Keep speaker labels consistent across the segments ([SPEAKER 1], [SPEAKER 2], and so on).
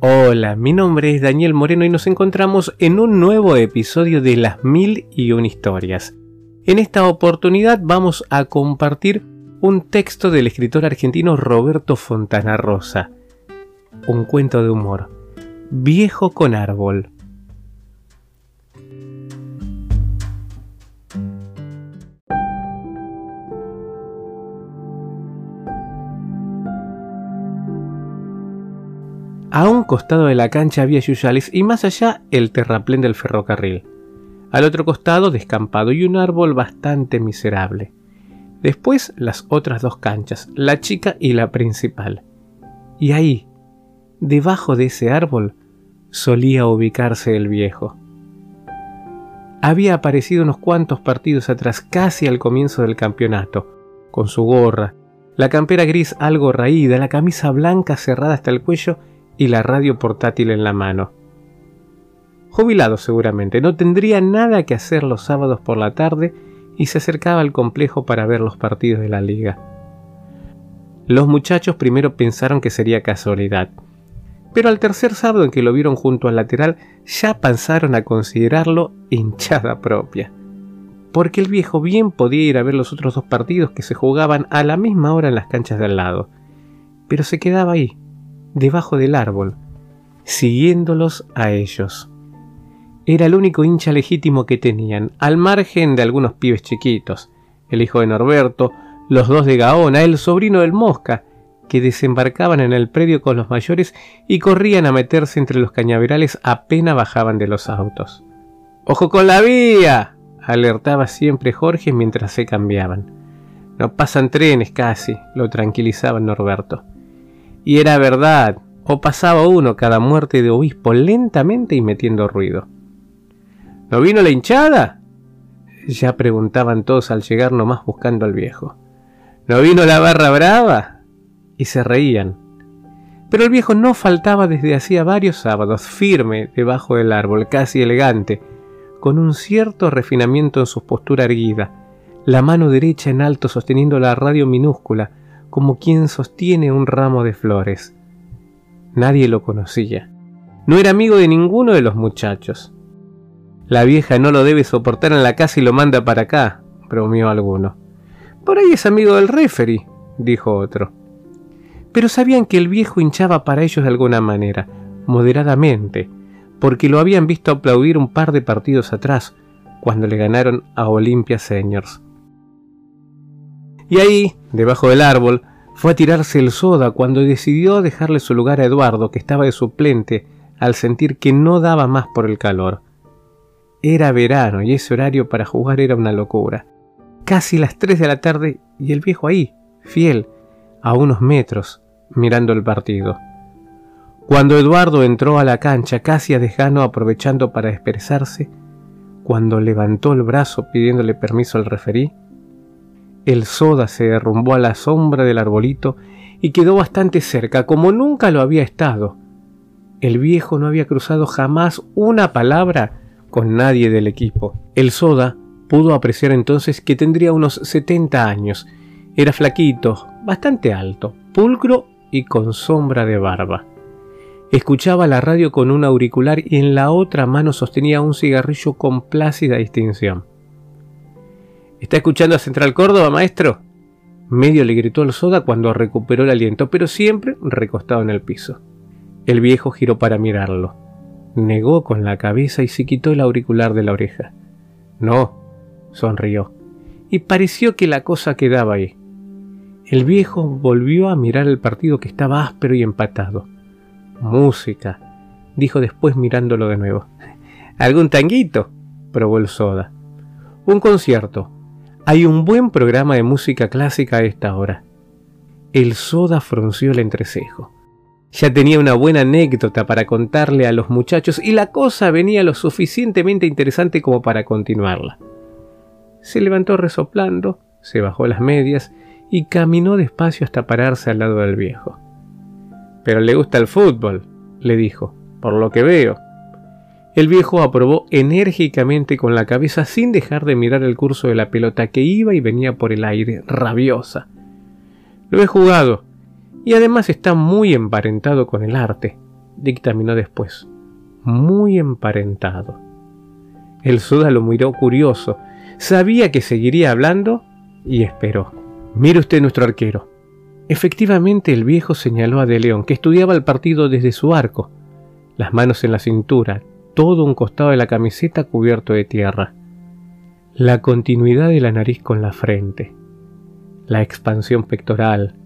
[SPEAKER 1] Hola, mi nombre es Daniel Moreno y nos encontramos en un nuevo episodio de Las Mil y una Historias. En esta oportunidad vamos a compartir un texto del escritor argentino Roberto Fontana Rosa. Un cuento de humor. Viejo con árbol. Costado de la cancha había yuyales y más allá el terraplén del ferrocarril. Al otro costado descampado y un árbol bastante miserable. Después las otras dos canchas, la chica y la principal. Y ahí, debajo de ese árbol, solía ubicarse el viejo. Había aparecido unos cuantos partidos atrás, casi al comienzo del campeonato, con su gorra, la campera gris algo raída, la camisa blanca cerrada hasta el cuello y la radio portátil en la mano. Jubilado seguramente, no tendría nada que hacer los sábados por la tarde y se acercaba al complejo para ver los partidos de la liga. Los muchachos primero pensaron que sería casualidad, pero al tercer sábado en que lo vieron junto al lateral ya pasaron a considerarlo hinchada propia, porque el viejo bien podía ir a ver los otros dos partidos que se jugaban a la misma hora en las canchas de al lado, pero se quedaba ahí, debajo del árbol, siguiéndolos a ellos. Era el único hincha legítimo que tenían, al margen de algunos pibes chiquitos, el hijo de Norberto, los dos de Gaona, el sobrino del Mosca, que desembarcaban en el predio con los mayores y corrían a meterse entre los cañaverales apenas bajaban de los autos. ¡Ojo con la vía! alertaba siempre Jorge mientras se cambiaban. No pasan trenes casi, lo tranquilizaba Norberto. Y era verdad, o pasaba uno cada muerte de obispo lentamente y metiendo ruido. ¿No vino la hinchada? Ya preguntaban todos al llegar nomás buscando al viejo. ¿No vino la barra brava? Y se reían. Pero el viejo no faltaba desde hacía varios sábados, firme debajo del árbol, casi elegante, con un cierto refinamiento en su postura erguida, la mano derecha en alto sosteniendo la radio minúscula, como quien sostiene un ramo de flores. Nadie lo conocía. No era amigo de ninguno de los muchachos. La vieja no lo debe soportar en la casa y lo manda para acá, bromeó alguno. Por ahí es amigo del referee, dijo otro. Pero sabían que el viejo hinchaba para ellos de alguna manera, moderadamente, porque lo habían visto aplaudir un par de partidos atrás, cuando le ganaron a Olympia Seniors. Y ahí, debajo del árbol, fue a tirarse el soda cuando decidió dejarle su lugar a Eduardo, que estaba de suplente, al sentir que no daba más por el calor. Era verano y ese horario para jugar era una locura. Casi las tres de la tarde y el viejo ahí, fiel, a unos metros, mirando el partido. Cuando Eduardo entró a la cancha casi a desgano aprovechando para expresarse, cuando levantó el brazo pidiéndole permiso al referí, el soda se derrumbó a la sombra del arbolito y quedó bastante cerca, como nunca lo había estado. El viejo no había cruzado jamás una palabra con nadie del equipo. El soda pudo apreciar entonces que tendría unos 70 años. Era flaquito, bastante alto, pulcro y con sombra de barba. Escuchaba la radio con un auricular y en la otra mano sostenía un cigarrillo con plácida distinción. ¿Está escuchando a Central Córdoba, maestro? Medio le gritó el soda cuando recuperó el aliento, pero siempre recostado en el piso. El viejo giró para mirarlo. Negó con la cabeza y se quitó el auricular de la oreja. No, sonrió, y pareció que la cosa quedaba ahí. El viejo volvió a mirar el partido que estaba áspero y empatado. Música, dijo después mirándolo de nuevo. ¿Algún tanguito? probó el soda. Un concierto, hay un buen programa de música clásica a esta hora. El soda frunció el entrecejo. Ya tenía una buena anécdota para contarle a los muchachos y la cosa venía lo suficientemente interesante como para continuarla. Se levantó resoplando, se bajó las medias y caminó despacio hasta pararse al lado del viejo. Pero le gusta el fútbol, le dijo, por lo que veo. El viejo aprobó enérgicamente con la cabeza sin dejar de mirar el curso de la pelota que iba y venía por el aire, rabiosa. Lo he jugado, y además está muy emparentado con el arte. dictaminó después, muy emparentado. El Soda lo miró curioso, sabía que seguiría hablando y esperó. Mire usted nuestro arquero. Efectivamente el viejo señaló a De León, que estudiaba el partido desde su arco, las manos en la cintura, todo un costado de la camiseta cubierto de tierra, la continuidad de la nariz con la frente, la expansión pectoral,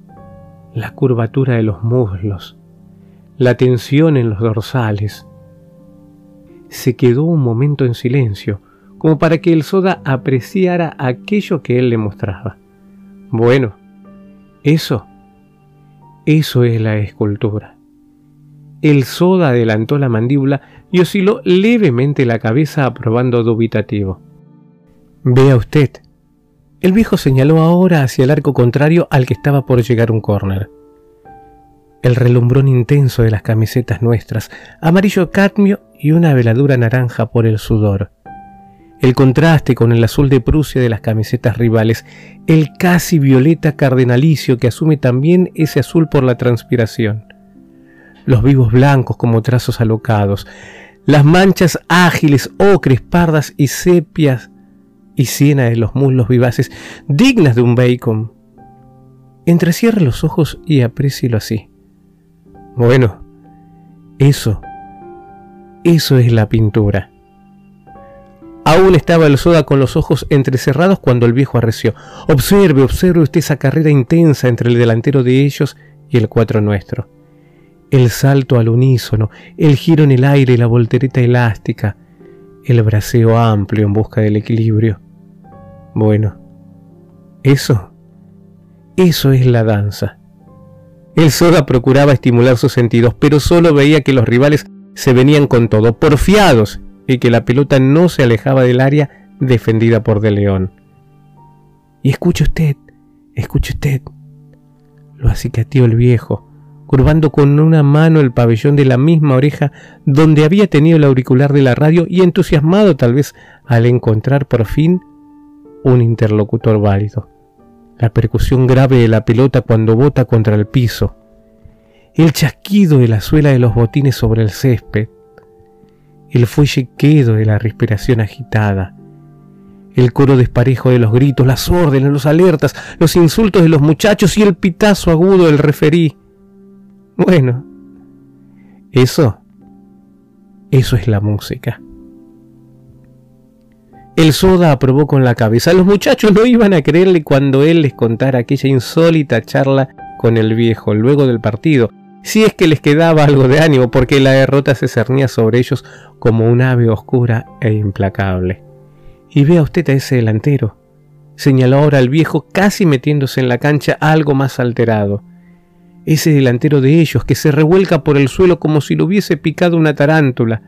[SPEAKER 1] la curvatura de los muslos, la tensión en los dorsales. Se quedó un momento en silencio, como para que el soda apreciara aquello que él le mostraba. Bueno, eso, eso es la escultura. El soda adelantó la mandíbula y osciló levemente la cabeza aprobando dubitativo. Vea usted. El viejo señaló ahora hacia el arco contrario al que estaba por llegar un córner. El relumbrón intenso de las camisetas nuestras, amarillo cadmio y una veladura naranja por el sudor. El contraste con el azul de Prusia de las camisetas rivales, el casi violeta cardenalicio que asume también ese azul por la transpiración los vivos blancos como trazos alocados, las manchas ágiles, ocres, pardas y sepias y siena de los muslos vivaces, dignas de un bacon. Entrecierre los ojos y aprécielo así. Bueno, eso, eso es la pintura. Aún estaba el soda con los ojos entrecerrados cuando el viejo arreció. Observe, observe usted esa carrera intensa entre el delantero de ellos y el cuatro nuestro el salto al unísono, el giro en el aire la voltereta elástica, el braceo amplio en busca del equilibrio. Bueno, eso, eso es la danza. El Soda procuraba estimular sus sentidos, pero solo veía que los rivales se venían con todo, porfiados, y que la pelota no se alejaba del área defendida por De León. Y escuche usted, escuche usted, lo acicateó el viejo, curvando con una mano el pabellón de la misma oreja donde había tenido el auricular de la radio y entusiasmado tal vez al encontrar por fin un interlocutor válido. La percusión grave de la pelota cuando bota contra el piso, el chasquido de la suela de los botines sobre el césped, el fuelle quedo de la respiración agitada, el coro desparejo de los gritos, las órdenes, los alertas, los insultos de los muchachos y el pitazo agudo del referí. Bueno, eso, eso es la música. El soda aprobó con la cabeza. Los muchachos no iban a creerle cuando él les contara aquella insólita charla con el viejo luego del partido, si es que les quedaba algo de ánimo, porque la derrota se cernía sobre ellos como un ave oscura e implacable. Y vea usted a ese delantero, señaló ahora el viejo casi metiéndose en la cancha algo más alterado ese delantero de ellos que se revuelca por el suelo como si lo hubiese picado una tarántula,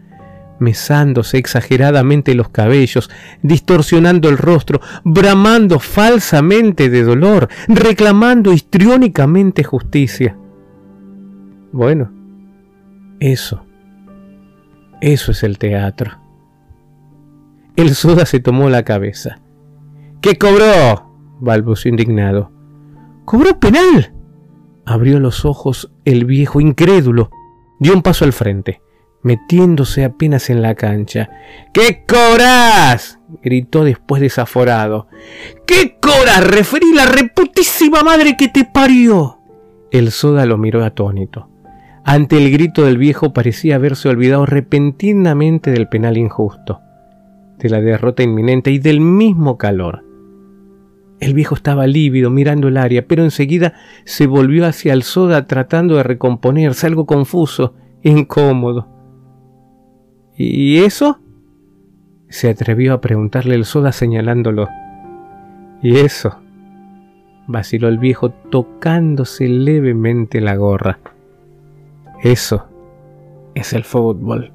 [SPEAKER 1] mesándose exageradamente los cabellos, distorsionando el rostro, bramando falsamente de dolor, reclamando histriónicamente justicia. Bueno, eso, eso es el teatro. El soda se tomó la cabeza. ¿Qué cobró? balbuceó indignado. ¿Cobró penal? Abrió los ojos el viejo incrédulo, dio un paso al frente, metiéndose apenas en la cancha. ¿Qué cobras? gritó después desaforado. ¿Qué cobras? Referí la reputísima madre que te parió. El soda lo miró atónito. Ante el grito del viejo parecía haberse olvidado repentinamente del penal injusto, de la derrota inminente y del mismo calor. El viejo estaba lívido mirando el área, pero enseguida se volvió hacia el soda tratando de recomponerse, algo confuso, incómodo. ¿Y eso? se atrevió a preguntarle el soda señalándolo. ¿Y eso? vaciló el viejo tocándose levemente la gorra. Eso es el fútbol.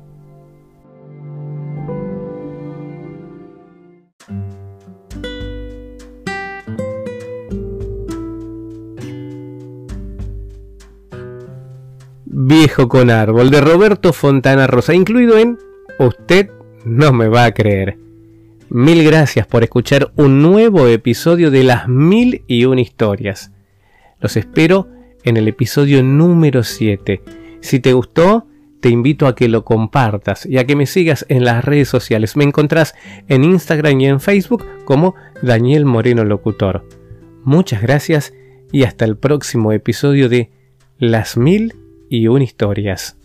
[SPEAKER 1] Viejo con árbol de Roberto Fontana Rosa, incluido en Usted no me va a creer. Mil gracias por escuchar un nuevo episodio de las mil y una historias. Los espero en el episodio número 7. Si te gustó, te invito a que lo compartas y a que me sigas en las redes sociales. Me encontrás en Instagram y en Facebook como Daniel Moreno Locutor. Muchas gracias y hasta el próximo episodio de Las Mil y Un Historias.